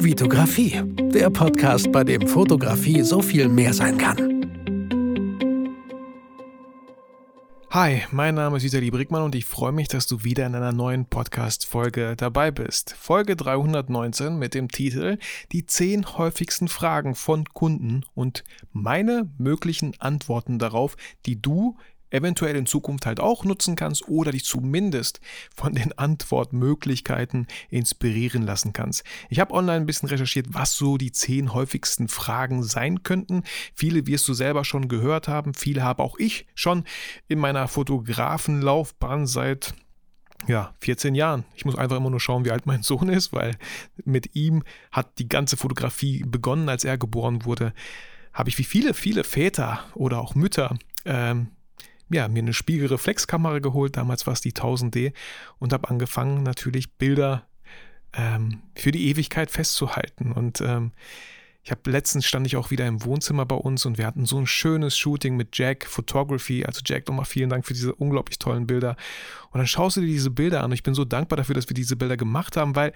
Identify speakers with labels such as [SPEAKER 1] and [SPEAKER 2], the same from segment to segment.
[SPEAKER 1] Vitografie, der Podcast, bei dem Fotografie so viel mehr sein kann.
[SPEAKER 2] Hi, mein Name ist Vitali Brickmann und ich freue mich, dass du wieder in einer neuen Podcast-Folge dabei bist. Folge 319 mit dem Titel Die 10 häufigsten Fragen von Kunden und meine möglichen Antworten darauf, die du eventuell in Zukunft halt auch nutzen kannst oder dich zumindest von den Antwortmöglichkeiten inspirieren lassen kannst. Ich habe online ein bisschen recherchiert, was so die zehn häufigsten Fragen sein könnten. Viele wirst du selber schon gehört haben, viele habe auch ich schon in meiner Fotografenlaufbahn seit ja, 14 Jahren. Ich muss einfach immer nur schauen, wie alt mein Sohn ist, weil mit ihm hat die ganze Fotografie begonnen, als er geboren wurde. Habe ich wie viele, viele Väter oder auch Mütter ähm, ja, mir eine Spiegelreflexkamera geholt, damals war es die 1000D und habe angefangen natürlich Bilder ähm, für die Ewigkeit festzuhalten und ähm, ich habe letztens stand ich auch wieder im Wohnzimmer bei uns und wir hatten so ein schönes Shooting mit Jack Photography. Also Jack, nochmal vielen Dank für diese unglaublich tollen Bilder. Und dann schaust du dir diese Bilder an und ich bin so dankbar dafür, dass wir diese Bilder gemacht haben, weil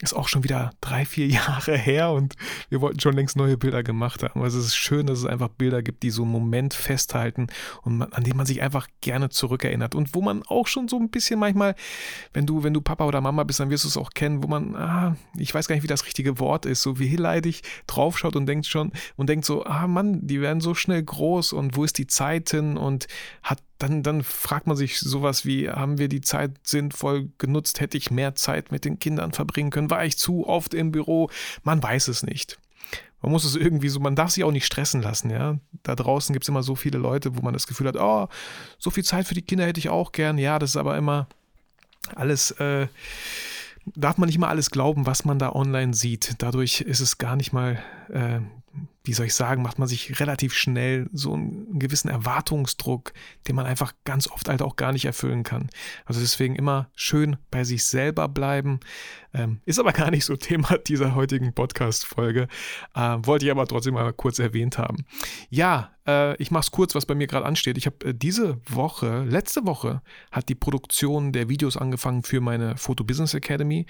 [SPEAKER 2] ist auch schon wieder drei, vier Jahre her und wir wollten schon längst neue Bilder gemacht haben. Also es ist schön, dass es einfach Bilder gibt, die so einen Moment festhalten und man, an den man sich einfach gerne zurückerinnert und wo man auch schon so ein bisschen manchmal, wenn du, wenn du Papa oder Mama bist, dann wirst du es auch kennen, wo man, ah, ich weiß gar nicht, wie das richtige Wort ist, so wehleidig draufschaut und denkt schon und denkt so, ah Mann, die werden so schnell groß und wo ist die Zeit hin und hat dann, dann fragt man sich sowas wie, haben wir die Zeit sinnvoll genutzt? Hätte ich mehr Zeit mit den Kindern verbringen können? War ich zu oft im Büro? Man weiß es nicht. Man muss es irgendwie so, man darf sich auch nicht stressen lassen, ja. Da draußen gibt es immer so viele Leute, wo man das Gefühl hat, oh, so viel Zeit für die Kinder hätte ich auch gern. Ja, das ist aber immer alles, äh, darf man nicht mal alles glauben, was man da online sieht. Dadurch ist es gar nicht mal äh, wie soll ich sagen, macht man sich relativ schnell so einen gewissen Erwartungsdruck, den man einfach ganz oft halt auch gar nicht erfüllen kann. Also deswegen immer schön bei sich selber bleiben. Ähm, ist aber gar nicht so Thema dieser heutigen Podcast-Folge. Äh, wollte ich aber trotzdem mal kurz erwähnt haben. Ja, äh, ich mache es kurz, was bei mir gerade ansteht. Ich habe äh, diese Woche, letzte Woche, hat die Produktion der Videos angefangen für meine Photo Business Academy.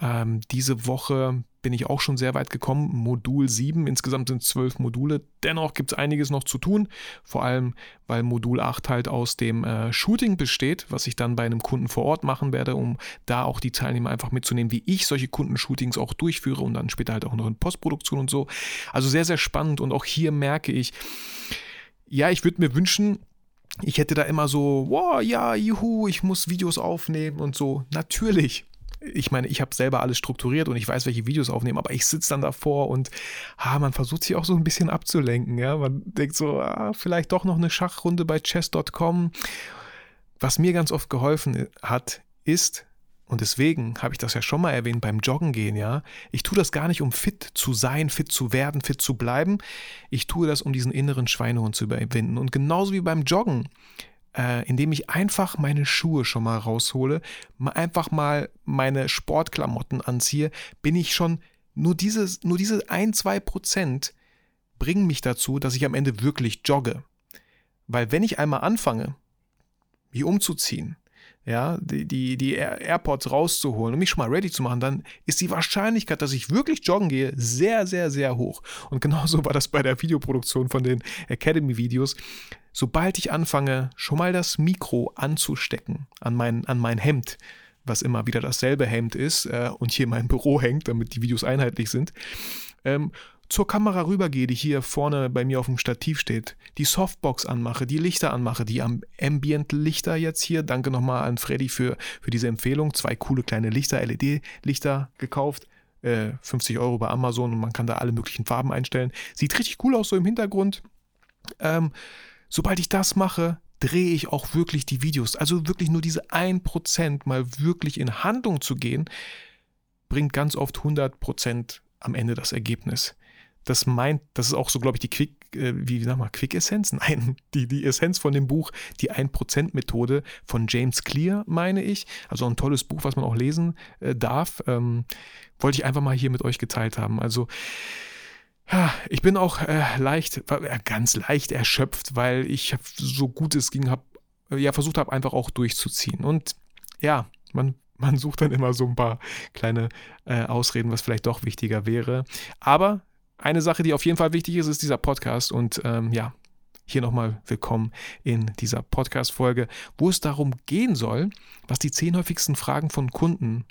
[SPEAKER 2] Ähm, diese Woche bin ich auch schon sehr weit gekommen. Modul 7, insgesamt sind zwölf Module. Dennoch gibt es einiges noch zu tun, vor allem weil Modul 8 halt aus dem äh, Shooting besteht, was ich dann bei einem Kunden vor Ort machen werde, um da auch die Teilnehmer einfach mitzunehmen, wie ich solche Kundenshootings auch durchführe und dann später halt auch noch in Postproduktion und so. Also sehr, sehr spannend und auch hier merke ich, ja, ich würde mir wünschen, ich hätte da immer so, wow, ja, juhu, ich muss Videos aufnehmen und so. Natürlich, ich meine, ich habe selber alles strukturiert und ich weiß, welche Videos aufnehmen, aber ich sitze dann davor und ah, man versucht sich auch so ein bisschen abzulenken. Ja? Man denkt so, ah, vielleicht doch noch eine Schachrunde bei chess.com. Was mir ganz oft geholfen hat, ist, und deswegen habe ich das ja schon mal erwähnt beim Joggen gehen, ja. Ich tue das gar nicht, um fit zu sein, fit zu werden, fit zu bleiben. Ich tue das, um diesen inneren Schweinehund zu überwinden. Und genauso wie beim Joggen äh, indem ich einfach meine Schuhe schon mal raushole, einfach mal meine Sportklamotten anziehe, bin ich schon nur dieses, nur diese ein, zwei Prozent bringen mich dazu, dass ich am Ende wirklich jogge. Weil wenn ich einmal anfange, mich umzuziehen, ja, die, die, die AirPods rauszuholen und mich schon mal ready zu machen, dann ist die Wahrscheinlichkeit, dass ich wirklich joggen gehe, sehr, sehr, sehr hoch. Und genauso war das bei der Videoproduktion von den Academy-Videos. Sobald ich anfange, schon mal das Mikro anzustecken an mein, an mein Hemd, was immer wieder dasselbe Hemd ist äh, und hier mein Büro hängt, damit die Videos einheitlich sind, ähm, zur Kamera rübergehe, die hier vorne bei mir auf dem Stativ steht, die Softbox anmache, die Lichter anmache, die Ambient-Lichter jetzt hier. Danke nochmal an Freddy für, für diese Empfehlung. Zwei coole kleine Lichter, LED-Lichter gekauft. Äh, 50 Euro bei Amazon und man kann da alle möglichen Farben einstellen. Sieht richtig cool aus so im Hintergrund. Ähm, sobald ich das mache, drehe ich auch wirklich die Videos. Also wirklich nur diese 1% mal wirklich in Handlung zu gehen, bringt ganz oft 100% am Ende das Ergebnis das meint, das ist auch so, glaube ich, die Quick, äh, wie sag mal, Quick Essenz? Nein, die, die Essenz von dem Buch, die 1%-Methode von James Clear, meine ich. Also ein tolles Buch, was man auch lesen äh, darf. Ähm, wollte ich einfach mal hier mit euch geteilt haben. Also, ich bin auch äh, leicht, äh, ganz leicht erschöpft, weil ich so gut es ging, habe, äh, ja, versucht habe, einfach auch durchzuziehen. Und ja, man man sucht dann immer so ein paar kleine äh, Ausreden, was vielleicht doch wichtiger wäre. Aber eine Sache, die auf jeden Fall wichtig ist, ist dieser Podcast. Und ähm, ja, hier nochmal willkommen in dieser Podcast-Folge, wo es darum gehen soll, was die zehn häufigsten Fragen von Kunden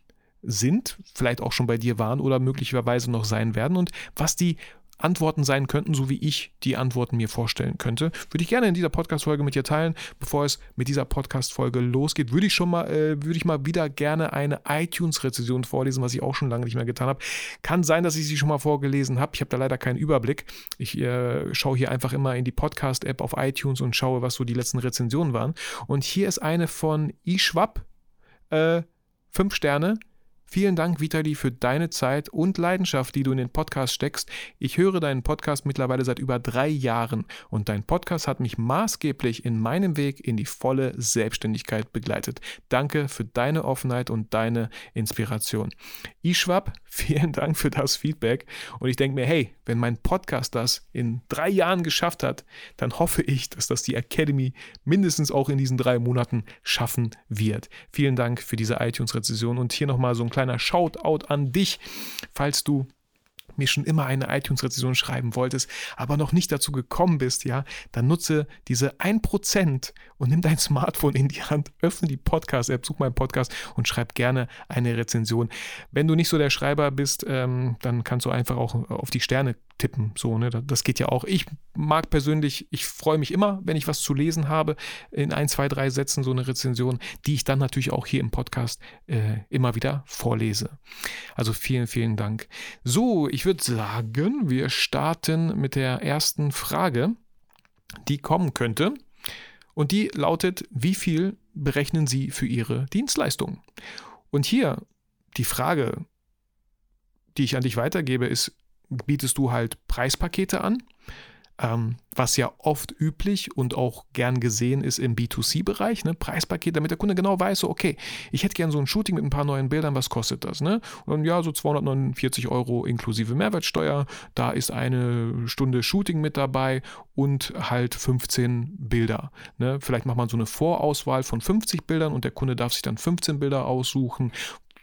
[SPEAKER 2] sind, vielleicht auch schon bei dir waren oder möglicherweise noch sein werden und was die Antworten sein könnten, so wie ich die Antworten mir vorstellen könnte. Würde ich gerne in dieser Podcast-Folge mit dir teilen. Bevor es mit dieser Podcast-Folge losgeht, würde ich schon mal, äh, würde ich mal wieder gerne eine iTunes-Rezension vorlesen, was ich auch schon lange nicht mehr getan habe. Kann sein, dass ich sie schon mal vorgelesen habe. Ich habe da leider keinen Überblick. Ich äh, schaue hier einfach immer in die Podcast-App auf iTunes und schaue, was so die letzten Rezensionen waren. Und hier ist eine von iSchwab. Äh, fünf Sterne. Vielen Dank, Vitali, für deine Zeit und Leidenschaft, die du in den Podcast steckst. Ich höre deinen Podcast mittlerweile seit über drei Jahren und dein Podcast hat mich maßgeblich in meinem Weg in die volle Selbstständigkeit begleitet. Danke für deine Offenheit und deine Inspiration. Ischwab, vielen Dank für das Feedback und ich denke mir, hey, wenn mein Podcast das in drei Jahren geschafft hat, dann hoffe ich, dass das die Academy mindestens auch in diesen drei Monaten schaffen wird. Vielen Dank für diese iTunes-Rezession und hier nochmal so ein kleiner Shoutout an dich, falls du mir schon immer eine iTunes-Rezension schreiben wolltest, aber noch nicht dazu gekommen bist, ja, dann nutze diese 1% und nimm dein Smartphone in die Hand, öffne die Podcast-App, such meinen Podcast und schreib gerne eine Rezension. Wenn du nicht so der Schreiber bist, ähm, dann kannst du einfach auch auf die Sterne tippen. So, ne? Das geht ja auch. Ich mag persönlich, ich freue mich immer, wenn ich was zu lesen habe, in ein, zwei, drei Sätzen so eine Rezension, die ich dann natürlich auch hier im Podcast äh, immer wieder vorlese. Also vielen, vielen Dank. So, ich würde sagen, wir starten mit der ersten Frage, die kommen könnte. Und die lautet, wie viel berechnen Sie für Ihre Dienstleistung? Und hier die Frage, die ich an dich weitergebe, ist, bietest du halt Preispakete an, ähm, was ja oft üblich und auch gern gesehen ist im B2C-Bereich, ne? Preispaket, damit der Kunde genau weiß, so, okay, ich hätte gern so ein Shooting mit ein paar neuen Bildern, was kostet das? Ne? Und ja, so 249 Euro inklusive Mehrwertsteuer, da ist eine Stunde Shooting mit dabei und halt 15 Bilder. Ne? Vielleicht macht man so eine Vorauswahl von 50 Bildern und der Kunde darf sich dann 15 Bilder aussuchen,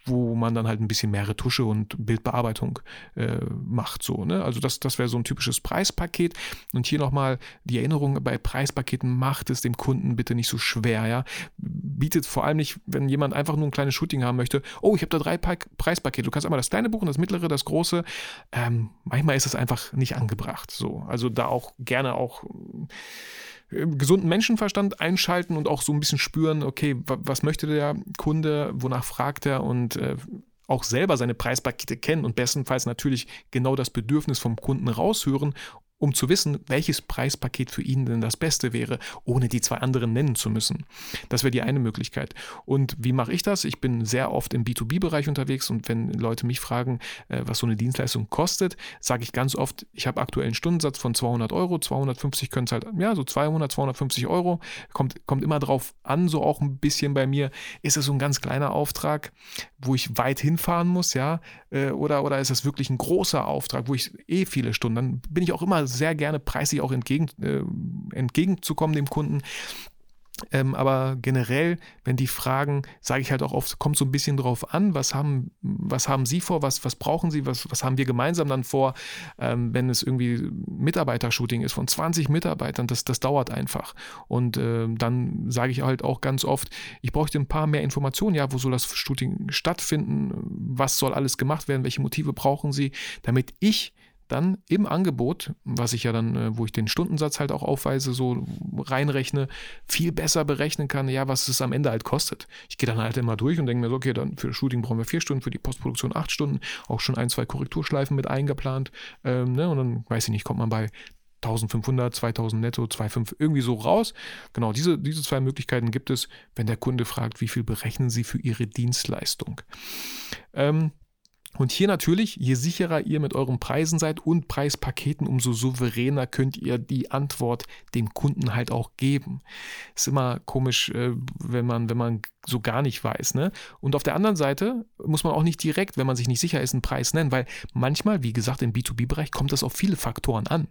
[SPEAKER 2] wo man dann halt ein bisschen mehr Retusche und Bildbearbeitung äh, macht. So, ne? Also das, das wäre so ein typisches Preispaket. Und hier nochmal die Erinnerung, bei Preispaketen macht es dem Kunden bitte nicht so schwer. Ja? Bietet vor allem nicht, wenn jemand einfach nur ein kleines Shooting haben möchte, oh, ich habe da drei pa Preispakete. Du kannst einmal das kleine buchen, das mittlere, das große. Ähm, manchmal ist es einfach nicht angebracht. So. Also da auch gerne auch gesunden Menschenverstand einschalten und auch so ein bisschen spüren, okay, was möchte der Kunde, wonach fragt er und äh, auch selber seine Preispakete kennen und bestenfalls natürlich genau das Bedürfnis vom Kunden raushören um zu wissen, welches Preispaket für ihn denn das Beste wäre, ohne die zwei anderen nennen zu müssen. Das wäre die eine Möglichkeit. Und wie mache ich das? Ich bin sehr oft im B2B-Bereich unterwegs und wenn Leute mich fragen, äh, was so eine Dienstleistung kostet, sage ich ganz oft, ich habe aktuell einen Stundensatz von 200 Euro, 250 können es halt, ja, so 200, 250 Euro, kommt, kommt immer drauf an, so auch ein bisschen bei mir, ist es so ein ganz kleiner Auftrag, wo ich weit hinfahren muss, ja, äh, oder, oder ist es wirklich ein großer Auftrag, wo ich eh viele Stunden, dann bin ich auch immer sehr gerne preislich auch entgegen, äh, entgegenzukommen dem Kunden. Ähm, aber generell, wenn die fragen, sage ich halt auch oft, kommt so ein bisschen drauf an, was haben, was haben Sie vor, was, was brauchen Sie, was, was haben wir gemeinsam dann vor, ähm, wenn es irgendwie Mitarbeitershooting ist von 20 Mitarbeitern, das, das dauert einfach. Und äh, dann sage ich halt auch ganz oft, ich bräuchte ein paar mehr Informationen, ja, wo soll das Shooting stattfinden, was soll alles gemacht werden, welche Motive brauchen Sie, damit ich dann im Angebot, was ich ja dann, äh, wo ich den Stundensatz halt auch aufweise, so reinrechne, viel besser berechnen kann, ja, was es am Ende halt kostet. Ich gehe dann halt immer durch und denke mir so, okay, dann für das Shooting brauchen wir vier Stunden, für die Postproduktion acht Stunden, auch schon ein, zwei Korrekturschleifen mit eingeplant. Ähm, ne, und dann, weiß ich nicht, kommt man bei 1500, 2000 netto, 2,5 irgendwie so raus. Genau, diese, diese zwei Möglichkeiten gibt es, wenn der Kunde fragt, wie viel berechnen Sie für Ihre Dienstleistung. Ähm, und hier natürlich, je sicherer ihr mit euren Preisen seid und Preispaketen, umso souveräner könnt ihr die Antwort dem Kunden halt auch geben. Ist immer komisch, äh, wenn man, wenn man so gar nicht weiß. Ne? Und auf der anderen Seite muss man auch nicht direkt, wenn man sich nicht sicher ist, einen Preis nennen, weil manchmal, wie gesagt, im B2B-Bereich kommt das auf viele Faktoren an.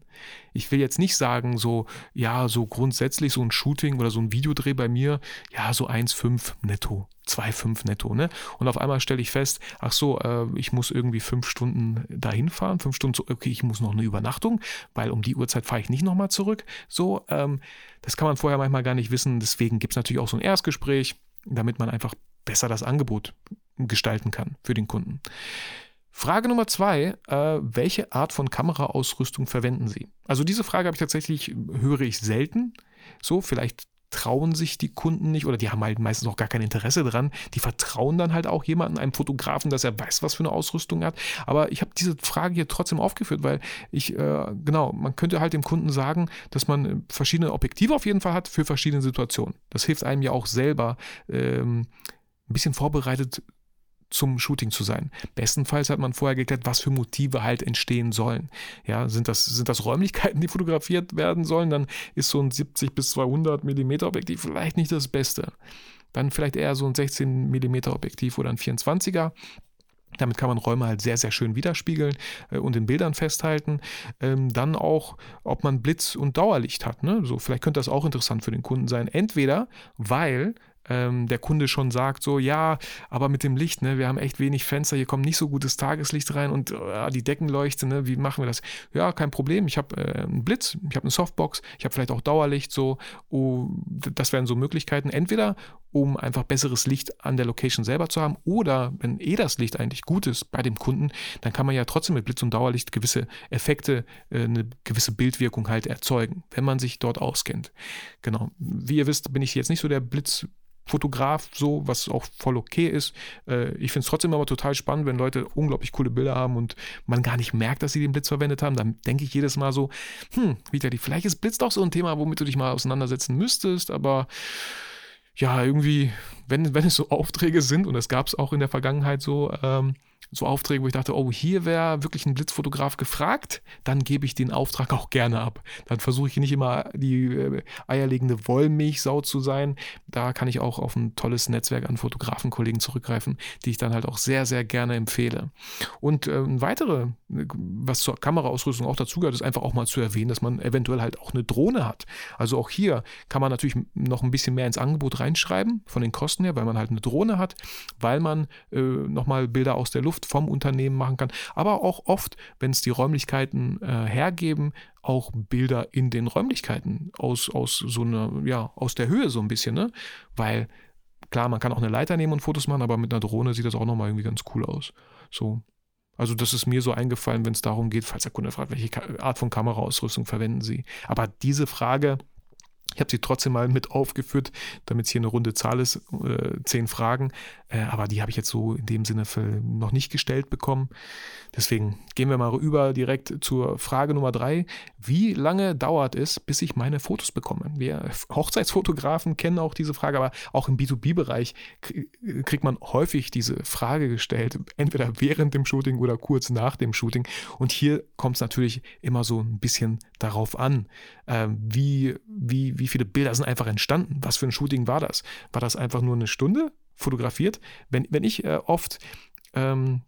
[SPEAKER 2] Ich will jetzt nicht sagen, so, ja, so grundsätzlich so ein Shooting oder so ein Videodreh bei mir, ja, so 1,5 netto 2,5 netto. Ne? Und auf einmal stelle ich fest, ach so, äh, ich muss irgendwie fünf Stunden dahin fahren, fünf Stunden zu, okay, ich muss noch eine Übernachtung, weil um die Uhrzeit fahre ich nicht nochmal zurück. So, ähm, das kann man vorher manchmal gar nicht wissen. Deswegen gibt es natürlich auch so ein Erstgespräch, damit man einfach besser das Angebot gestalten kann für den Kunden. Frage Nummer zwei, äh, welche Art von Kameraausrüstung verwenden Sie? Also diese Frage habe ich tatsächlich, höre ich selten. So, vielleicht trauen sich die Kunden nicht oder die haben halt meistens auch gar kein Interesse dran. Die vertrauen dann halt auch jemandem, einem Fotografen, dass er weiß, was für eine Ausrüstung er hat. Aber ich habe diese Frage hier trotzdem aufgeführt, weil ich, äh, genau, man könnte halt dem Kunden sagen, dass man verschiedene Objektive auf jeden Fall hat für verschiedene Situationen. Das hilft einem ja auch selber, ähm, ein bisschen vorbereitet zum Shooting zu sein. Bestenfalls hat man vorher geklärt, was für Motive halt entstehen sollen. Ja, sind das, sind das Räumlichkeiten, die fotografiert werden sollen, dann ist so ein 70 bis 200 mm Objektiv vielleicht nicht das Beste. Dann vielleicht eher so ein 16 mm Objektiv oder ein 24er. Damit kann man Räume halt sehr, sehr schön widerspiegeln äh, und in Bildern festhalten. Ähm, dann auch, ob man Blitz und Dauerlicht hat. Ne? So, vielleicht könnte das auch interessant für den Kunden sein. Entweder, weil ähm, der Kunde schon sagt, so ja, aber mit dem Licht, ne, wir haben echt wenig Fenster, hier kommt nicht so gutes Tageslicht rein und äh, die Deckenleuchte, ne, wie machen wir das? Ja, kein Problem, ich habe äh, einen Blitz, ich habe eine Softbox, ich habe vielleicht auch Dauerlicht, so, oh, das wären so Möglichkeiten, entweder um einfach besseres Licht an der Location selber zu haben oder wenn eh das Licht eigentlich gut ist bei dem Kunden, dann kann man ja trotzdem mit Blitz und Dauerlicht gewisse Effekte, äh, eine gewisse Bildwirkung halt erzeugen, wenn man sich dort auskennt. Genau. Wie ihr wisst, bin ich jetzt nicht so der Blitz Fotograf, so, was auch voll okay ist. Äh, ich finde es trotzdem aber total spannend, wenn Leute unglaublich coole Bilder haben und man gar nicht merkt, dass sie den Blitz verwendet haben. Dann denke ich jedes Mal so, hm, Vitali, vielleicht ist Blitz doch so ein Thema, womit du dich mal auseinandersetzen müsstest, aber ja, irgendwie, wenn, wenn es so Aufträge sind, und das gab es auch in der Vergangenheit so, ähm, so Aufträge, wo ich dachte, oh, hier wäre wirklich ein Blitzfotograf gefragt, dann gebe ich den Auftrag auch gerne ab. Dann versuche ich nicht immer die äh, eierlegende Wollmilchsau zu sein. Da kann ich auch auf ein tolles Netzwerk an Fotografenkollegen zurückgreifen, die ich dann halt auch sehr, sehr gerne empfehle. Und äh, ein weitere, was zur Kameraausrüstung auch dazugehört, ist einfach auch mal zu erwähnen, dass man eventuell halt auch eine Drohne hat. Also auch hier kann man natürlich noch ein bisschen mehr ins Angebot reinschreiben, von den Kosten her, weil man halt eine Drohne hat, weil man äh, nochmal Bilder aus der Luft Luft vom Unternehmen machen kann, aber auch oft, wenn es die Räumlichkeiten äh, hergeben, auch Bilder in den Räumlichkeiten aus, aus so einer, ja, aus der Höhe so ein bisschen, ne? Weil klar, man kann auch eine Leiter nehmen und Fotos machen, aber mit einer Drohne sieht das auch nochmal irgendwie ganz cool aus. So. Also das ist mir so eingefallen, wenn es darum geht, falls der Kunde fragt, welche Art von Kameraausrüstung verwenden Sie. Aber diese Frage ich habe sie trotzdem mal mit aufgeführt, damit es hier eine runde Zahl ist, äh, zehn Fragen. Äh, aber die habe ich jetzt so in dem Sinne noch nicht gestellt bekommen. Deswegen gehen wir mal über direkt zur Frage Nummer drei. Wie lange dauert es, bis ich meine Fotos bekomme? Wir Hochzeitsfotografen kennen auch diese Frage, aber auch im B2B-Bereich kriegt man häufig diese Frage gestellt, entweder während dem Shooting oder kurz nach dem Shooting. Und hier kommt es natürlich immer so ein bisschen darauf an, äh, wie, wie, wie viele Bilder sind einfach entstanden. Was für ein Shooting war das? War das einfach nur eine Stunde fotografiert? Wenn, wenn ich äh, oft ähm,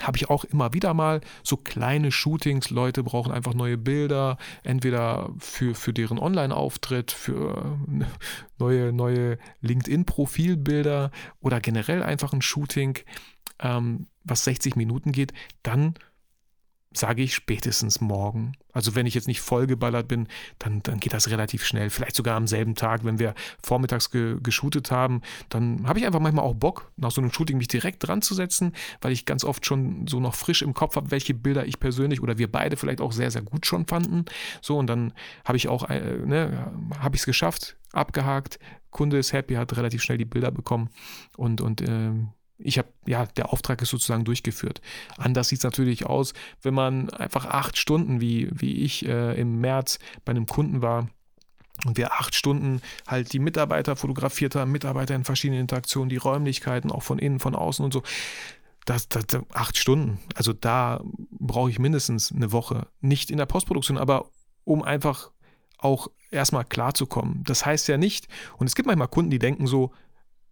[SPEAKER 2] habe ich auch immer wieder mal so kleine Shootings. Leute brauchen einfach neue Bilder, entweder für, für deren Online-Auftritt, für äh, neue, neue LinkedIn-Profilbilder oder generell einfach ein Shooting, ähm, was 60 Minuten geht. Dann sage ich spätestens morgen. Also wenn ich jetzt nicht vollgeballert bin, dann, dann geht das relativ schnell. Vielleicht sogar am selben Tag, wenn wir vormittags ge geshootet haben, dann habe ich einfach manchmal auch Bock, nach so einem Shooting mich direkt dran zu setzen, weil ich ganz oft schon so noch frisch im Kopf habe, welche Bilder ich persönlich oder wir beide vielleicht auch sehr, sehr gut schon fanden. So, und dann habe ich auch, äh, ne, habe ich es geschafft, abgehakt, Kunde ist happy, hat relativ schnell die Bilder bekommen und, und äh, ich habe, ja, der Auftrag ist sozusagen durchgeführt. Anders sieht es natürlich aus, wenn man einfach acht Stunden, wie, wie ich äh, im März bei einem Kunden war, und wir acht Stunden halt die Mitarbeiter fotografiert haben, Mitarbeiter in verschiedenen Interaktionen, die Räumlichkeiten, auch von innen, von außen und so. Das, das, acht Stunden. Also da brauche ich mindestens eine Woche. Nicht in der Postproduktion, aber um einfach auch erstmal klarzukommen. Das heißt ja nicht, und es gibt manchmal Kunden, die denken so,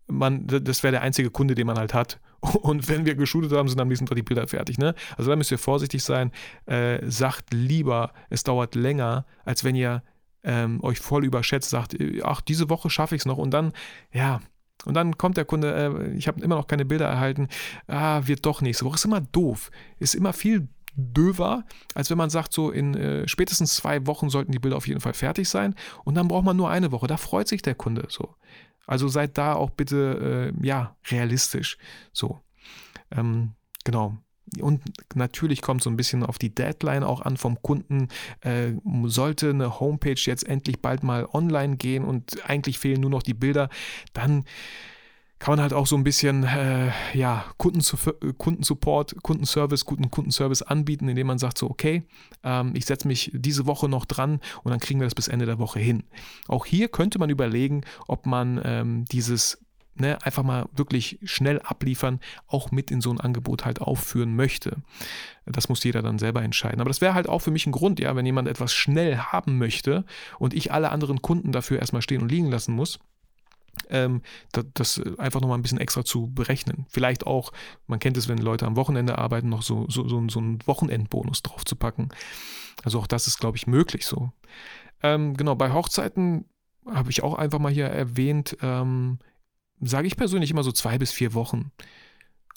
[SPEAKER 2] man, das wäre der einzige Kunde, den man halt hat. Und wenn wir geshootet haben, sind am nächsten Tag die Bilder fertig. Ne? Also da müsst ihr vorsichtig sein. Äh, sagt lieber, es dauert länger, als wenn ihr ähm, euch voll überschätzt, sagt, ach, diese Woche schaffe ich es noch. Und dann, ja, Und dann kommt der Kunde, äh, ich habe immer noch keine Bilder erhalten, ah, wird doch nächste Woche. Ist immer doof. Ist immer viel döver, als wenn man sagt, so in äh, spätestens zwei Wochen sollten die Bilder auf jeden Fall fertig sein und dann braucht man nur eine Woche. Da freut sich der Kunde so. Also seid da auch bitte, äh, ja, realistisch. So. Ähm, genau. Und natürlich kommt so ein bisschen auf die Deadline auch an vom Kunden. Äh, sollte eine Homepage jetzt endlich bald mal online gehen und eigentlich fehlen nur noch die Bilder, dann kann man halt auch so ein bisschen äh, ja, Kundensupport, Kundenservice, guten Kundenservice anbieten, indem man sagt so, okay, ähm, ich setze mich diese Woche noch dran und dann kriegen wir das bis Ende der Woche hin. Auch hier könnte man überlegen, ob man ähm, dieses ne, einfach mal wirklich schnell abliefern, auch mit in so ein Angebot halt aufführen möchte. Das muss jeder dann selber entscheiden. Aber das wäre halt auch für mich ein Grund, ja, wenn jemand etwas schnell haben möchte und ich alle anderen Kunden dafür erstmal stehen und liegen lassen muss ähm, das, das, einfach nochmal ein bisschen extra zu berechnen. Vielleicht auch, man kennt es, wenn Leute am Wochenende arbeiten, noch so, so, so, so einen Wochenendbonus drauf zu packen. Also auch das ist, glaube ich, möglich so. Ähm, genau, bei Hochzeiten habe ich auch einfach mal hier erwähnt, ähm, sage ich persönlich immer so zwei bis vier Wochen.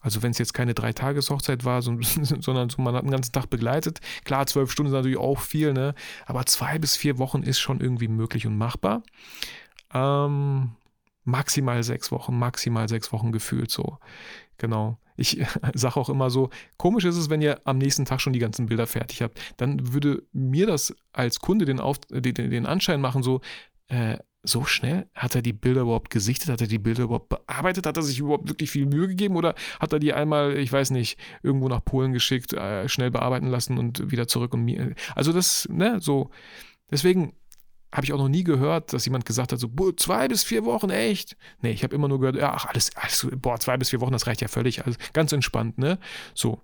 [SPEAKER 2] Also wenn es jetzt keine Dreitageshochzeit war, so, sondern so, man hat einen ganzen Tag begleitet. Klar, zwölf Stunden ist natürlich auch viel, ne? Aber zwei bis vier Wochen ist schon irgendwie möglich und machbar. Ähm, maximal sechs Wochen, maximal sechs Wochen gefühlt so. Genau. Ich sage auch immer so, komisch ist es, wenn ihr am nächsten Tag schon die ganzen Bilder fertig habt. Dann würde mir das als Kunde den, Auf, den, den Anschein machen, so, äh, so schnell? Hat er die Bilder überhaupt gesichtet? Hat er die Bilder überhaupt bearbeitet? Hat er sich überhaupt wirklich viel Mühe gegeben? Oder hat er die einmal, ich weiß nicht, irgendwo nach Polen geschickt, äh, schnell bearbeiten lassen und wieder zurück und mir. Also das, ne, so. Deswegen habe ich auch noch nie gehört, dass jemand gesagt hat, so, zwei bis vier Wochen, echt? Nee, ich habe immer nur gehört, ach, alles, alles, boah, zwei bis vier Wochen, das reicht ja völlig, also ganz entspannt, ne? So.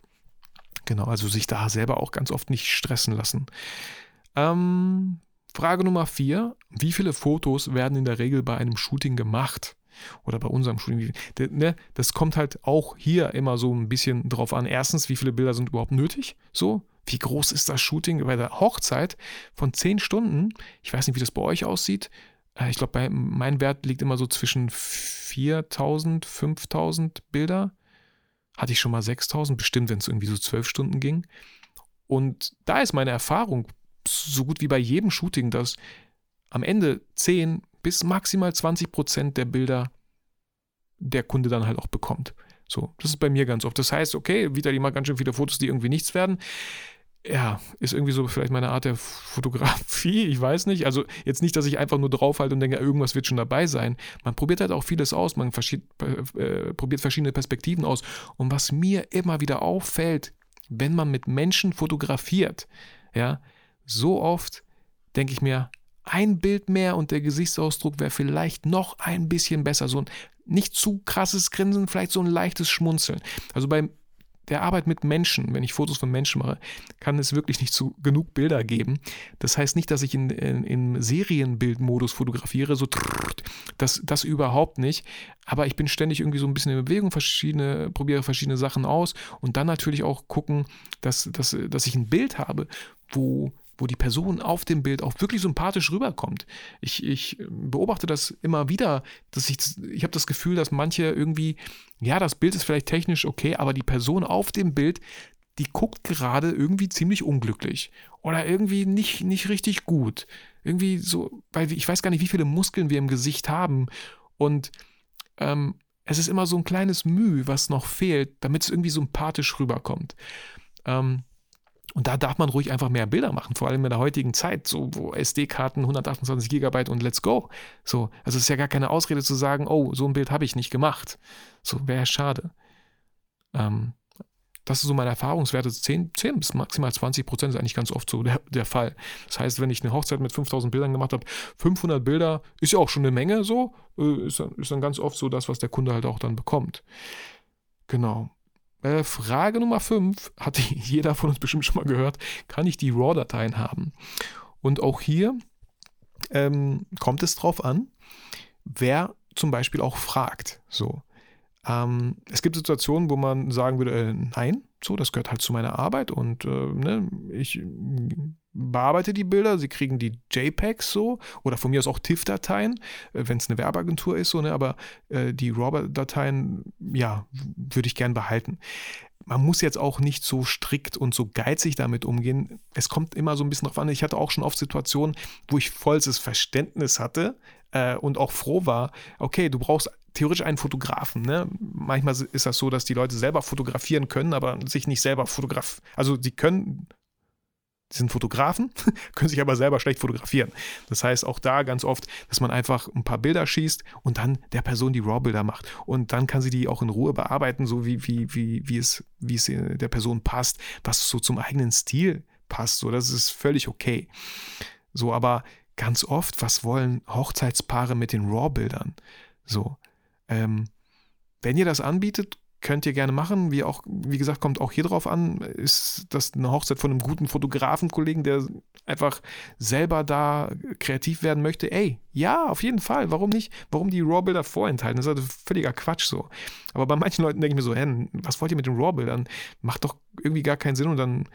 [SPEAKER 2] Genau, also sich da selber auch ganz oft nicht stressen lassen. Ähm, Frage Nummer vier: Wie viele Fotos werden in der Regel bei einem Shooting gemacht? Oder bei unserem Shooting? Ne, das kommt halt auch hier immer so ein bisschen drauf an. Erstens, wie viele Bilder sind überhaupt nötig? So, wie groß ist das Shooting bei der Hochzeit von 10 Stunden? Ich weiß nicht, wie das bei euch aussieht. Äh, ich glaube, mein Wert liegt immer so zwischen 4000, 5000 Bilder. Hatte ich schon mal 6000, bestimmt, wenn es irgendwie so 12 Stunden ging. Und da ist meine Erfahrung so gut wie bei jedem Shooting, dass am Ende 10 bis maximal 20 Prozent der Bilder der Kunde dann halt auch bekommt. So, das ist bei mir ganz oft. Das heißt, okay, wieder die mal ganz schön viele Fotos, die irgendwie nichts werden ja, ist irgendwie so vielleicht meine Art der Fotografie, ich weiß nicht. Also jetzt nicht, dass ich einfach nur draufhalte und denke, irgendwas wird schon dabei sein. Man probiert halt auch vieles aus, man äh, probiert verschiedene Perspektiven aus. Und was mir immer wieder auffällt, wenn man mit Menschen fotografiert, ja, so oft denke ich mir, ein Bild mehr und der Gesichtsausdruck wäre vielleicht noch ein bisschen besser. So ein nicht zu krasses Grinsen, vielleicht so ein leichtes Schmunzeln. Also beim der Arbeit mit Menschen, wenn ich Fotos von Menschen mache, kann es wirklich nicht zu genug Bilder geben. Das heißt nicht, dass ich in, in, in Serienbildmodus fotografiere, so das, das überhaupt nicht. Aber ich bin ständig irgendwie so ein bisschen in Bewegung, verschiedene, probiere verschiedene Sachen aus und dann natürlich auch gucken, dass, dass, dass ich ein Bild habe, wo wo die Person auf dem Bild auch wirklich sympathisch rüberkommt. Ich, ich beobachte das immer wieder, dass ich, ich habe das Gefühl, dass manche irgendwie, ja, das Bild ist vielleicht technisch okay, aber die Person auf dem Bild, die guckt gerade irgendwie ziemlich unglücklich oder irgendwie nicht, nicht richtig gut. Irgendwie so, weil ich weiß gar nicht, wie viele Muskeln wir im Gesicht haben und ähm, es ist immer so ein kleines Mühe, was noch fehlt, damit es irgendwie sympathisch rüberkommt. Ähm, und da darf man ruhig einfach mehr Bilder machen, vor allem in der heutigen Zeit, so wo SD-Karten 128 Gigabyte und let's go. So, also es ist ja gar keine Ausrede zu sagen, oh, so ein Bild habe ich nicht gemacht. So wäre schade. Ähm, das ist so meine Erfahrungswerte. 10, 10 bis maximal 20 Prozent ist eigentlich ganz oft so der, der Fall. Das heißt, wenn ich eine Hochzeit mit 5000 Bildern gemacht habe, 500 Bilder ist ja auch schon eine Menge so, äh, ist, ist dann ganz oft so das, was der Kunde halt auch dann bekommt. Genau. Äh, Frage Nummer 5, hatte jeder von uns bestimmt schon mal gehört, kann ich die RAW-Dateien haben? Und auch hier ähm, kommt es drauf an, wer zum Beispiel auch fragt. So. Ähm, es gibt Situationen, wo man sagen würde, äh, nein, So, das gehört halt zu meiner Arbeit und äh, ne, ich bearbeite die Bilder, sie kriegen die JPEGs so oder von mir aus auch TIFF-Dateien, äh, wenn es eine Werbeagentur ist, so, ne, aber äh, die RAW-Dateien, ja, würde ich gern behalten. Man muss jetzt auch nicht so strikt und so geizig damit umgehen. Es kommt immer so ein bisschen drauf an. Ich hatte auch schon oft Situationen, wo ich vollstes Verständnis hatte äh, und auch froh war, okay, du brauchst theoretisch einen Fotografen. Ne? Manchmal ist das so, dass die Leute selber fotografieren können, aber sich nicht selber fotografieren. Also sie können, sie sind Fotografen, können sich aber selber schlecht fotografieren. Das heißt auch da ganz oft, dass man einfach ein paar Bilder schießt und dann der Person die RAW-Bilder macht. Und dann kann sie die auch in Ruhe bearbeiten, so wie, wie, wie, wie, es, wie es der Person passt, was so zum eigenen Stil passt. So, das ist völlig okay. So, aber ganz oft, was wollen Hochzeitspaare mit den RAW-Bildern? So, ähm, wenn ihr das anbietet, könnt ihr gerne machen. Wie auch, wie gesagt, kommt auch hier drauf an, ist das eine Hochzeit von einem guten Fotografenkollegen, der einfach selber da kreativ werden möchte. Ey, ja, auf jeden Fall. Warum nicht? Warum die RAW-Bilder vorenthalten? Das ist also völliger Quatsch so. Aber bei manchen Leuten denke ich mir so, hä, was wollt ihr mit den RAW-Bildern? Macht doch irgendwie gar keinen Sinn und dann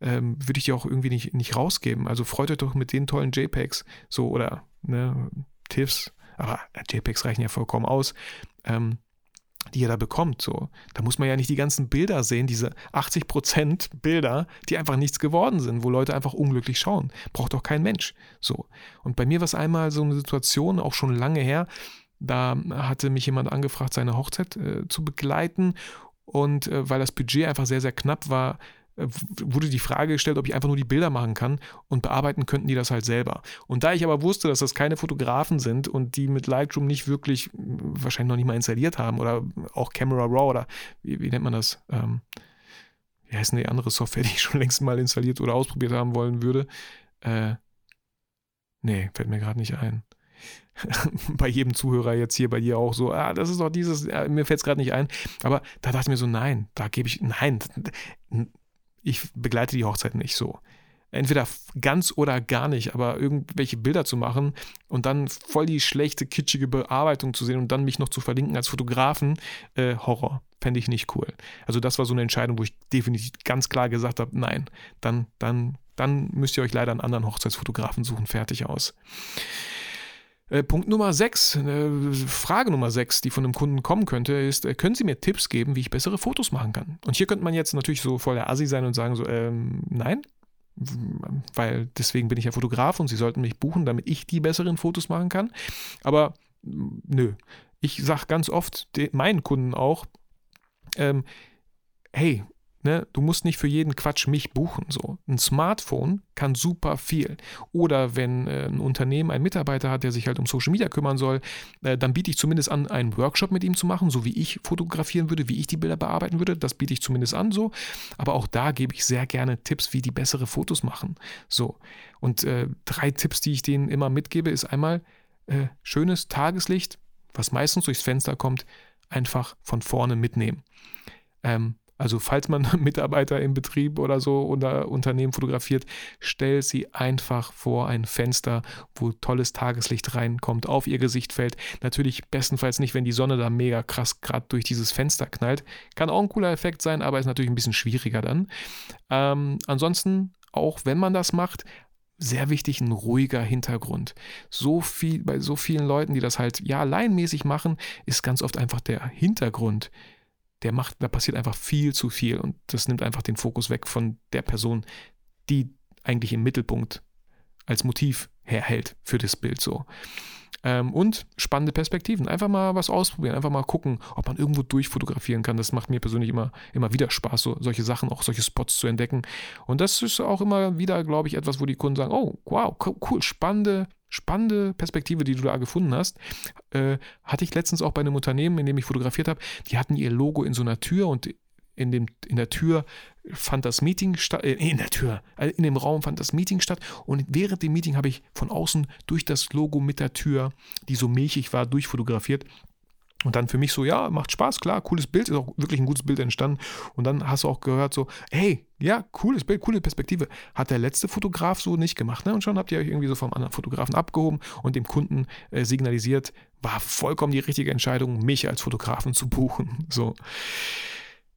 [SPEAKER 2] ähm, würde ich die auch irgendwie nicht, nicht rausgeben. Also freut euch doch mit den tollen JPEGs so oder ne, TIFFs aber JPEGs reichen ja vollkommen aus, ähm, die ihr da bekommt. So. Da muss man ja nicht die ganzen Bilder sehen, diese 80% Bilder, die einfach nichts geworden sind, wo Leute einfach unglücklich schauen. Braucht doch kein Mensch. So. Und bei mir war es einmal so eine Situation, auch schon lange her, da hatte mich jemand angefragt, seine Hochzeit äh, zu begleiten. Und äh, weil das Budget einfach sehr, sehr knapp war, wurde die Frage gestellt, ob ich einfach nur die Bilder machen kann und bearbeiten könnten die das halt selber. Und da ich aber wusste, dass das keine Fotografen sind und die mit Lightroom nicht wirklich, wahrscheinlich noch nicht mal installiert haben oder auch Camera Raw oder wie, wie nennt man das? Ähm, wie heißt denn die andere Software, die ich schon längst mal installiert oder ausprobiert haben wollen würde? Äh, nee, fällt mir gerade nicht ein. bei jedem Zuhörer jetzt hier bei dir auch so, ah, das ist doch dieses, ja, mir fällt es gerade nicht ein. Aber da dachte ich mir so, nein, da gebe ich, nein, ich begleite die Hochzeit nicht so. Entweder ganz oder gar nicht, aber irgendwelche Bilder zu machen und dann voll die schlechte, kitschige Bearbeitung zu sehen und dann mich noch zu verlinken als Fotografen, äh, Horror. Fände ich nicht cool. Also das war so eine Entscheidung, wo ich definitiv ganz klar gesagt habe, nein, dann, dann, dann müsst ihr euch leider einen anderen Hochzeitsfotografen suchen, fertig aus. Äh, Punkt Nummer 6, äh, Frage Nummer 6, die von einem Kunden kommen könnte, ist, äh, können Sie mir Tipps geben, wie ich bessere Fotos machen kann? Und hier könnte man jetzt natürlich so voll der Assi sein und sagen so, ähm, nein, weil deswegen bin ich ja Fotograf und Sie sollten mich buchen, damit ich die besseren Fotos machen kann. Aber nö, ich sage ganz oft meinen Kunden auch, ähm, hey, Ne, du musst nicht für jeden Quatsch mich buchen. So. Ein Smartphone kann super viel. Oder wenn äh, ein Unternehmen einen Mitarbeiter hat, der sich halt um Social Media kümmern soll, äh, dann biete ich zumindest an, einen Workshop mit ihm zu machen, so wie ich fotografieren würde, wie ich die Bilder bearbeiten würde. Das biete ich zumindest an so. Aber auch da gebe ich sehr gerne Tipps, wie die bessere Fotos machen. So. Und äh, drei Tipps, die ich denen immer mitgebe, ist einmal äh, schönes Tageslicht, was meistens durchs Fenster kommt, einfach von vorne mitnehmen. Ähm, also falls man Mitarbeiter im Betrieb oder so oder Unternehmen fotografiert, stell sie einfach vor ein Fenster, wo tolles Tageslicht reinkommt, auf ihr Gesicht fällt. Natürlich bestenfalls nicht, wenn die Sonne da mega krass gerade durch dieses Fenster knallt. Kann auch ein cooler Effekt sein, aber ist natürlich ein bisschen schwieriger dann. Ähm, ansonsten, auch wenn man das macht, sehr wichtig, ein ruhiger Hintergrund. So viel, bei so vielen Leuten, die das halt ja laienmäßig machen, ist ganz oft einfach der Hintergrund der macht, da passiert einfach viel zu viel und das nimmt einfach den Fokus weg von der Person, die eigentlich im Mittelpunkt als Motiv herhält für das Bild so. Ähm, und spannende Perspektiven. Einfach mal was ausprobieren, einfach mal gucken, ob man irgendwo durchfotografieren kann. Das macht mir persönlich immer, immer wieder Spaß, so, solche Sachen, auch solche Spots zu entdecken. Und das ist auch immer wieder, glaube ich, etwas, wo die Kunden sagen, oh, wow, cool, spannende spannende Perspektive, die du da gefunden hast. Äh, hatte ich letztens auch bei einem Unternehmen, in dem ich fotografiert habe. Die hatten ihr Logo in so einer Tür und in, dem, in der Tür fand das Meeting statt, äh, in der Tür, äh, in dem Raum fand das Meeting statt und während dem Meeting habe ich von außen durch das Logo mit der Tür, die so milchig war, durchfotografiert und dann für mich so, ja, macht Spaß, klar, cooles Bild, ist auch wirklich ein gutes Bild entstanden. Und dann hast du auch gehört so, hey, ja, cooles Bild, coole Perspektive. Hat der letzte Fotograf so nicht gemacht, ne? Und schon habt ihr euch irgendwie so vom anderen Fotografen abgehoben und dem Kunden äh, signalisiert, war vollkommen die richtige Entscheidung, mich als Fotografen zu buchen. So.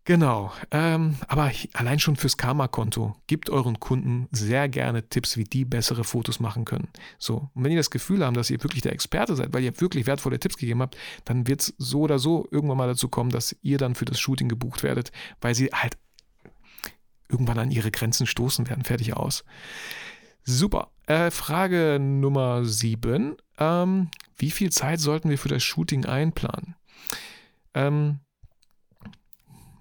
[SPEAKER 2] Genau, ähm, aber allein schon fürs Karma-Konto gebt euren Kunden sehr gerne Tipps, wie die bessere Fotos machen können. So, und wenn ihr das Gefühl habt, dass ihr wirklich der Experte seid, weil ihr wirklich wertvolle Tipps gegeben habt, dann wird es so oder so irgendwann mal dazu kommen, dass ihr dann für das Shooting gebucht werdet, weil sie halt irgendwann an ihre Grenzen stoßen werden. Fertig aus. Super. Äh, Frage Nummer 7. Ähm, wie viel Zeit sollten wir für das Shooting einplanen? Ähm,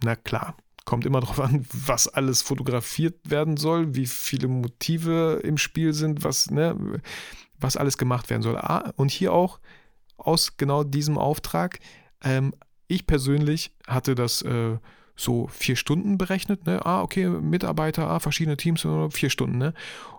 [SPEAKER 2] na klar, kommt immer darauf an, was alles fotografiert werden soll, wie viele Motive im Spiel sind, was, ne, was alles gemacht werden soll. Ah, und hier auch aus genau diesem Auftrag. Ähm, ich persönlich hatte das äh, so vier Stunden berechnet. Ne? Ah, okay, Mitarbeiter, ah, verschiedene Teams, vier Stunden. Ne?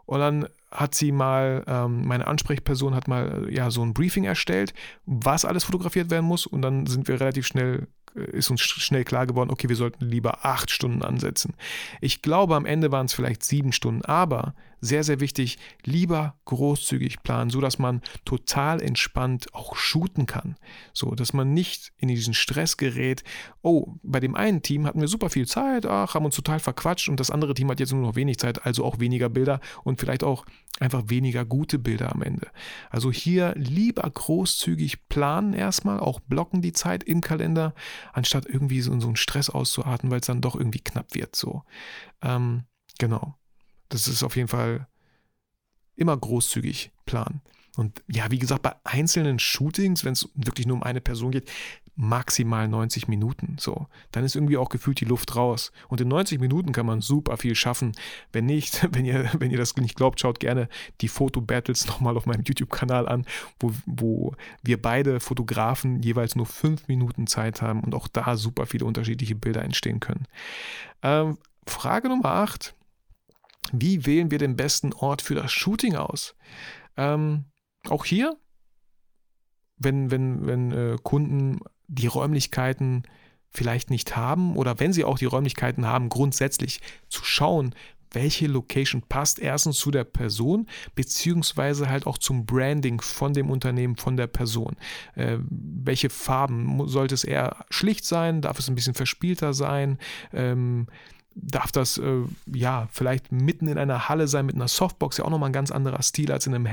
[SPEAKER 2] Und dann hat sie mal, ähm, meine Ansprechperson hat mal ja so ein Briefing erstellt, was alles fotografiert werden muss. Und dann sind wir relativ schnell ist uns schnell klar geworden, okay, wir sollten lieber acht Stunden ansetzen. Ich glaube, am Ende waren es vielleicht sieben Stunden, aber sehr, sehr wichtig, lieber großzügig planen, so dass man total entspannt auch shooten kann. So, dass man nicht in diesen Stress gerät. Oh, bei dem einen Team hatten wir super viel Zeit, ach, haben uns total verquatscht und das andere Team hat jetzt nur noch wenig Zeit, also auch weniger Bilder und vielleicht auch einfach weniger gute Bilder am Ende. Also hier lieber großzügig planen erstmal, auch blocken die Zeit im Kalender, anstatt irgendwie so, so einen Stress auszuarten, weil es dann doch irgendwie knapp wird. So. Ähm, genau. Das ist auf jeden Fall immer großzügig planen. Und ja, wie gesagt, bei einzelnen Shootings, wenn es wirklich nur um eine Person geht, maximal 90 Minuten. So, dann ist irgendwie auch gefühlt die Luft raus. Und in 90 Minuten kann man super viel schaffen. Wenn nicht, wenn ihr, wenn ihr das nicht glaubt, schaut gerne die Foto-Battles nochmal auf meinem YouTube-Kanal an, wo, wo wir beide Fotografen jeweils nur fünf Minuten Zeit haben und auch da super viele unterschiedliche Bilder entstehen können. Ähm, Frage Nummer 8. Wie wählen wir den besten Ort für das Shooting aus? Ähm, auch hier, wenn, wenn, wenn äh, Kunden die Räumlichkeiten vielleicht nicht haben oder wenn sie auch die Räumlichkeiten haben, grundsätzlich zu schauen, welche Location passt erstens zu der Person, beziehungsweise halt auch zum Branding von dem Unternehmen, von der Person. Äh, welche Farben? Sollte es eher schlicht sein? Darf es ein bisschen verspielter sein? Ähm, darf das äh, ja vielleicht mitten in einer Halle sein mit einer Softbox, ja auch nochmal ein ganz anderer Stil als in einem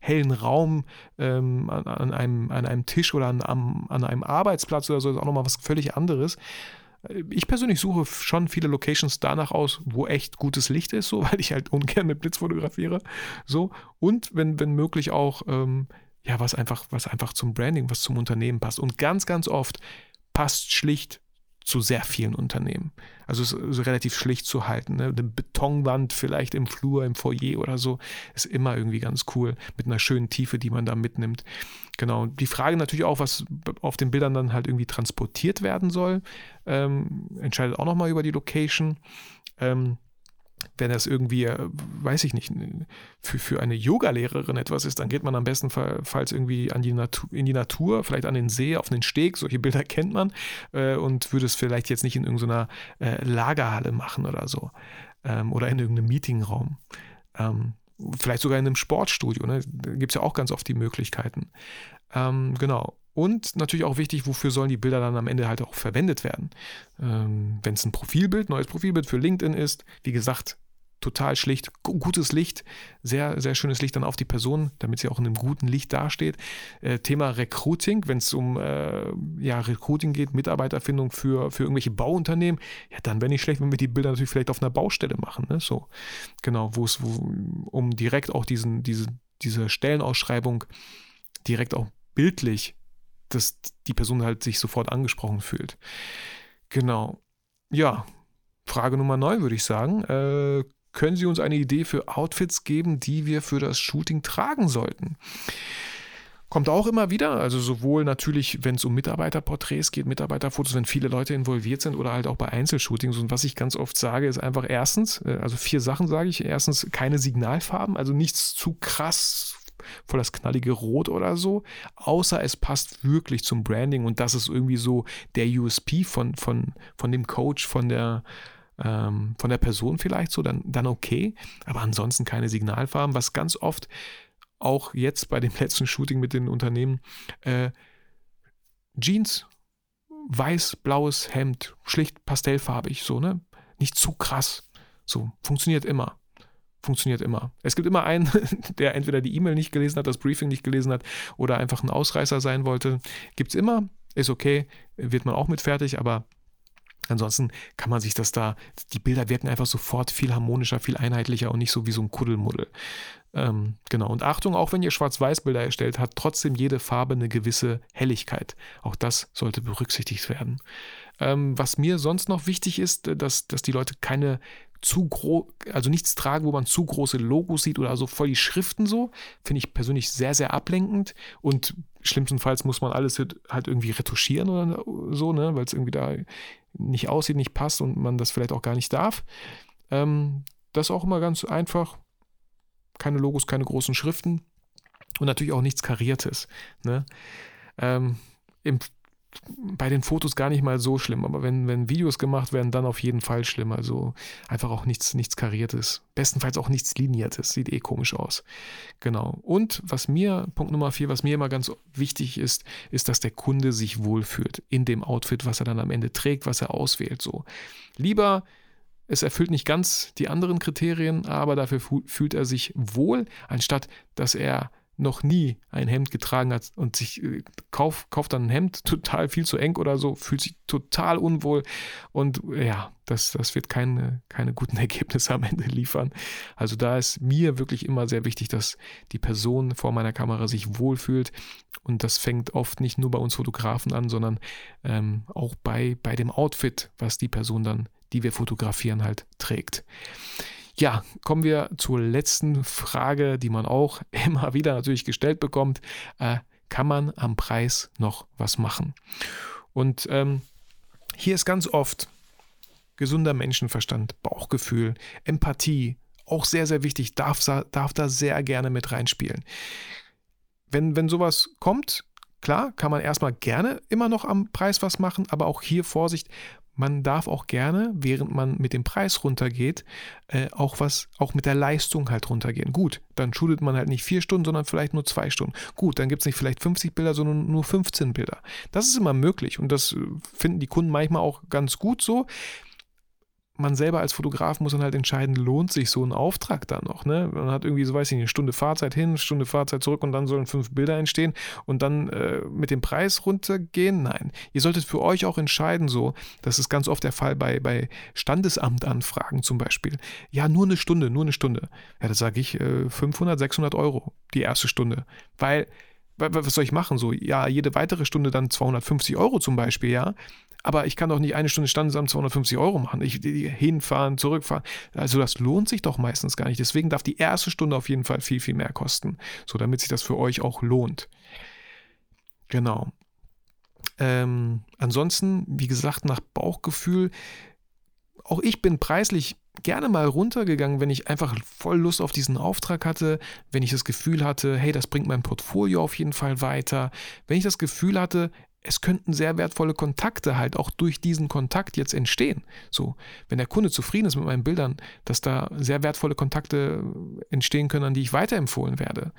[SPEAKER 2] hellen Raum ähm, an, an, einem, an einem Tisch oder an, an einem Arbeitsplatz oder so, ist auch nochmal was völlig anderes. Äh, ich persönlich suche schon viele Locations danach aus, wo echt gutes Licht ist, so, weil ich halt ungern mit Blitz fotografiere. So. Und wenn, wenn möglich auch, ähm, ja, was einfach, was einfach zum Branding, was zum Unternehmen passt. Und ganz, ganz oft passt schlicht zu sehr vielen Unternehmen. Also es ist relativ schlicht zu halten. Ne? Eine Betonwand vielleicht im Flur, im Foyer oder so, ist immer irgendwie ganz cool mit einer schönen Tiefe, die man da mitnimmt. Genau. Die Frage natürlich auch, was auf den Bildern dann halt irgendwie transportiert werden soll, ähm, entscheidet auch nochmal über die Location. Ähm, wenn das irgendwie, äh, weiß ich nicht, für, für eine Yogalehrerin etwas ist, dann geht man am bestenfalls irgendwie an die Natur, in die Natur, vielleicht an den See, auf den Steg, solche Bilder kennt man, äh, und würde es vielleicht jetzt nicht in irgendeiner äh, Lagerhalle machen oder so. Ähm, oder in irgendeinem Meetingraum. Ähm, vielleicht sogar in einem Sportstudio, ne? da gibt es ja auch ganz oft die Möglichkeiten. Ähm, genau. Und natürlich auch wichtig, wofür sollen die Bilder dann am Ende halt auch verwendet werden. Ähm, Wenn es ein Profilbild, neues Profilbild für LinkedIn ist, wie gesagt, total schlicht, gutes Licht, sehr, sehr schönes Licht dann auf die Person, damit sie auch in einem guten Licht dasteht. Äh, Thema Recruiting, wenn es um äh, ja, Recruiting geht, Mitarbeiterfindung für, für irgendwelche Bauunternehmen, ja, dann wäre nicht schlecht, wenn wir die Bilder natürlich vielleicht auf einer Baustelle machen. Ne? So, genau, wo es, um direkt auch diesen, diese, diese Stellenausschreibung direkt auch bildlich dass die Person halt sich sofort angesprochen fühlt. Genau. Ja, Frage Nummer 9 würde ich sagen. Äh, können Sie uns eine Idee für Outfits geben, die wir für das Shooting tragen sollten? Kommt auch immer wieder, also sowohl natürlich, wenn es um Mitarbeiterporträts geht, Mitarbeiterfotos, wenn viele Leute involviert sind oder halt auch bei Einzelshootings. Und was ich ganz oft sage, ist einfach erstens, äh, also vier Sachen sage ich. Erstens keine Signalfarben, also nichts zu krass voll das knallige Rot oder so, außer es passt wirklich zum Branding und das ist irgendwie so der USP von, von, von dem Coach, von der, ähm, von der Person vielleicht so, dann, dann okay, aber ansonsten keine Signalfarben, was ganz oft auch jetzt bei dem letzten Shooting mit den Unternehmen äh, Jeans weiß-blaues Hemd, schlicht pastellfarbig, so, ne? Nicht zu krass. So, funktioniert immer. Funktioniert immer. Es gibt immer einen, der entweder die E-Mail nicht gelesen hat, das Briefing nicht gelesen hat oder einfach ein Ausreißer sein wollte. Gibt es immer, ist okay, wird man auch mit fertig, aber Ansonsten kann man sich das da, die Bilder wirken einfach sofort viel harmonischer, viel einheitlicher und nicht so wie so ein Kuddelmuddel. Ähm, genau. Und Achtung, auch wenn ihr Schwarz-Weiß-Bilder erstellt, hat trotzdem jede Farbe eine gewisse Helligkeit. Auch das sollte berücksichtigt werden. Ähm, was mir sonst noch wichtig ist, dass, dass die Leute keine zu groß, also nichts tragen, wo man zu große Logos sieht oder so voll die Schriften so, finde ich persönlich sehr, sehr ablenkend und schlimmstenfalls muss man alles halt irgendwie retuschieren oder so, ne, weil es irgendwie da nicht aussieht, nicht passt und man das vielleicht auch gar nicht darf. Ähm, das auch immer ganz einfach. Keine Logos, keine großen Schriften und natürlich auch nichts Kariertes. Ne? Ähm, im bei den Fotos gar nicht mal so schlimm, aber wenn, wenn Videos gemacht werden, dann auf jeden Fall schlimm. Also einfach auch nichts, nichts Kariertes. Bestenfalls auch nichts Liniertes. Sieht eh komisch aus. Genau. Und was mir, Punkt Nummer vier, was mir immer ganz wichtig ist, ist, dass der Kunde sich wohlfühlt in dem Outfit, was er dann am Ende trägt, was er auswählt. So. Lieber es erfüllt nicht ganz die anderen Kriterien, aber dafür fühlt er sich wohl, anstatt dass er noch nie ein Hemd getragen hat und sich äh, kauft, kauft dann ein Hemd total viel zu eng oder so, fühlt sich total unwohl und ja, das, das wird keine, keine guten Ergebnisse am Ende liefern. Also da ist mir wirklich immer sehr wichtig, dass die Person vor meiner Kamera sich wohlfühlt und das fängt oft nicht nur bei uns Fotografen an, sondern ähm, auch bei, bei dem Outfit, was die Person dann, die wir fotografieren, halt trägt. Ja, kommen wir zur letzten Frage, die man auch immer wieder natürlich gestellt bekommt. Äh, kann man am Preis noch was machen? Und ähm, hier ist ganz oft gesunder Menschenverstand, Bauchgefühl, Empathie, auch sehr, sehr wichtig, darf, darf da sehr gerne mit reinspielen. Wenn, wenn sowas kommt, klar, kann man erstmal gerne immer noch am Preis was machen, aber auch hier Vorsicht, man darf auch gerne, während man mit dem Preis runtergeht, äh, auch was, auch mit der Leistung halt runtergehen. Gut, dann shootet man halt nicht vier Stunden, sondern vielleicht nur zwei Stunden. Gut, dann gibt es nicht vielleicht 50 Bilder, sondern nur 15 Bilder. Das ist immer möglich und das äh, finden die Kunden manchmal auch ganz gut so man selber als Fotograf muss dann halt entscheiden, lohnt sich so ein Auftrag dann noch. Ne? Man hat irgendwie, so weiß ich nicht, eine Stunde Fahrzeit hin, eine Stunde Fahrzeit zurück und dann sollen fünf Bilder entstehen und dann äh, mit dem Preis runtergehen. Nein, ihr solltet für euch auch entscheiden, so, das ist ganz oft der Fall bei, bei Standesamtanfragen zum Beispiel. Ja, nur eine Stunde, nur eine Stunde. Ja, da sage ich äh, 500, 600 Euro die erste Stunde, weil was soll ich machen? So, ja, jede weitere Stunde dann 250 Euro zum Beispiel, ja. Aber ich kann doch nicht eine Stunde Standesamt 250 Euro machen. Ich hinfahren, zurückfahren. Also das lohnt sich doch meistens gar nicht. Deswegen darf die erste Stunde auf jeden Fall viel, viel mehr kosten. So, damit sich das für euch auch lohnt. Genau. Ähm, ansonsten, wie gesagt, nach Bauchgefühl, auch ich bin preislich gerne mal runtergegangen, wenn ich einfach voll Lust auf diesen Auftrag hatte, wenn ich das Gefühl hatte, hey, das bringt mein Portfolio auf jeden Fall weiter, wenn ich das Gefühl hatte, es könnten sehr wertvolle Kontakte halt auch durch diesen Kontakt jetzt entstehen. So, wenn der Kunde zufrieden ist mit meinen Bildern, dass da sehr wertvolle Kontakte entstehen können, an die ich weiterempfohlen werde.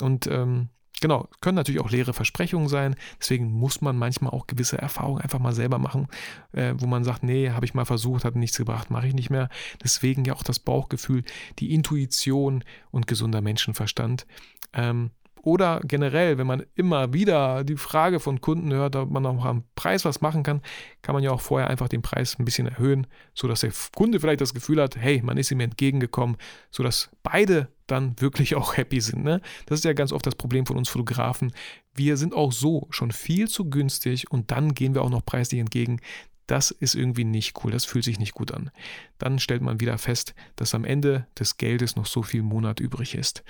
[SPEAKER 2] Und ähm, Genau, können natürlich auch leere Versprechungen sein. Deswegen muss man manchmal auch gewisse Erfahrungen einfach mal selber machen, äh, wo man sagt, nee, habe ich mal versucht, hat nichts gebracht, mache ich nicht mehr. Deswegen ja auch das Bauchgefühl, die Intuition und gesunder Menschenverstand. Ähm, oder generell, wenn man immer wieder die Frage von Kunden hört, ob man auch am Preis was machen kann, kann man ja auch vorher einfach den Preis ein bisschen erhöhen, sodass der Kunde vielleicht das Gefühl hat, hey, man ist ihm entgegengekommen, sodass beide dann wirklich auch happy sind. Ne? Das ist ja ganz oft das Problem von uns Fotografen. Wir sind auch so schon viel zu günstig und dann gehen wir auch noch preislich entgegen. Das ist irgendwie nicht cool, das fühlt sich nicht gut an. Dann stellt man wieder fest, dass am Ende des Geldes noch so viel Monat übrig ist.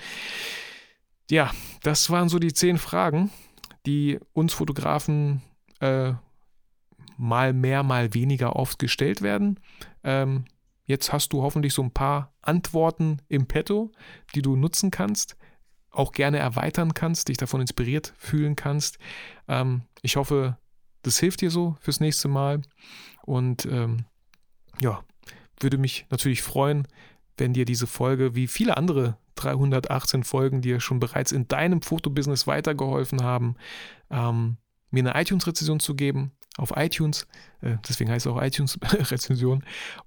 [SPEAKER 2] Ja, das waren so die zehn Fragen, die uns Fotografen äh, mal mehr, mal weniger oft gestellt werden. Ähm, jetzt hast du hoffentlich so ein paar Antworten im Petto, die du nutzen kannst, auch gerne erweitern kannst, dich davon inspiriert fühlen kannst. Ähm, ich hoffe, das hilft dir so fürs nächste Mal. Und ähm, ja, würde mich natürlich freuen, wenn dir diese Folge wie viele andere 318 Folgen dir schon bereits in deinem Fotobusiness weitergeholfen haben, ähm, mir eine iTunes-Rezession zu geben, auf iTunes. Äh, deswegen heißt es auch iTunes-Rezension.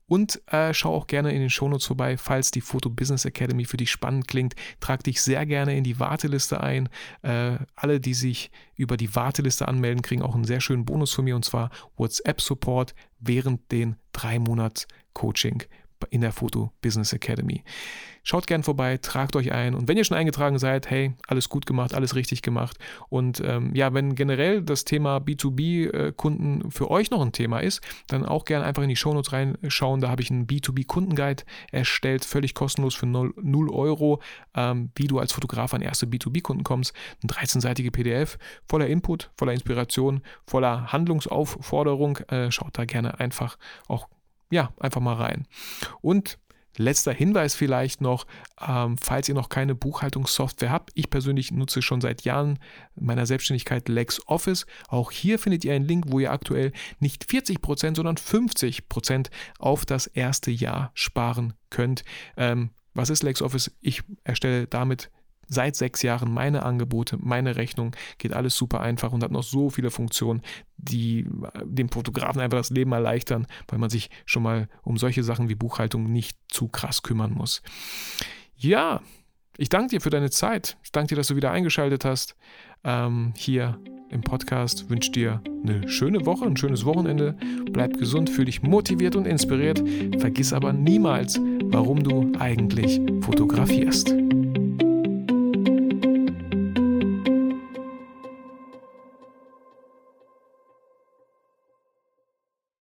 [SPEAKER 2] Und äh, schau auch gerne in den Shownotes vorbei, falls die Photo Business Academy für dich spannend klingt. Trag dich sehr gerne in die Warteliste ein. Äh, alle, die sich über die Warteliste anmelden, kriegen auch einen sehr schönen Bonus von mir und zwar WhatsApp-Support während den drei Monats Coaching in der Photo Business Academy. Schaut gern vorbei, tragt euch ein. Und wenn ihr schon eingetragen seid, hey, alles gut gemacht, alles richtig gemacht. Und ähm, ja, wenn generell das Thema B2B-Kunden äh, für euch noch ein Thema ist, dann auch gerne einfach in die Shownotes reinschauen, da habe ich einen B2B-Kundenguide erstellt, völlig kostenlos für 0, 0 Euro, ähm, wie du als Fotograf an erste B2B-Kunden kommst, ein 13-seitige PDF, voller Input, voller Inspiration, voller Handlungsaufforderung, äh, schaut da gerne einfach auch ja, einfach mal rein. Und Letzter Hinweis vielleicht noch, ähm, falls ihr noch keine Buchhaltungssoftware habt. Ich persönlich nutze schon seit Jahren meiner Selbstständigkeit LexOffice. Auch hier findet ihr einen Link, wo ihr aktuell nicht 40%, sondern 50% auf das erste Jahr sparen könnt. Ähm, was ist LexOffice? Ich erstelle damit seit sechs Jahren meine Angebote, meine Rechnung, geht alles super einfach und hat noch so viele Funktionen, die äh, dem Fotografen einfach das Leben erleichtern, weil man sich schon mal um solche Sachen wie Buchhaltung nicht zu krass kümmern muss. Ja, ich danke dir für deine Zeit. Ich danke dir, dass du wieder eingeschaltet hast. Ähm, hier im Podcast wünsche dir eine schöne Woche, ein schönes Wochenende. Bleib gesund, fühl dich motiviert und inspiriert. Vergiss aber niemals, warum du eigentlich fotografierst.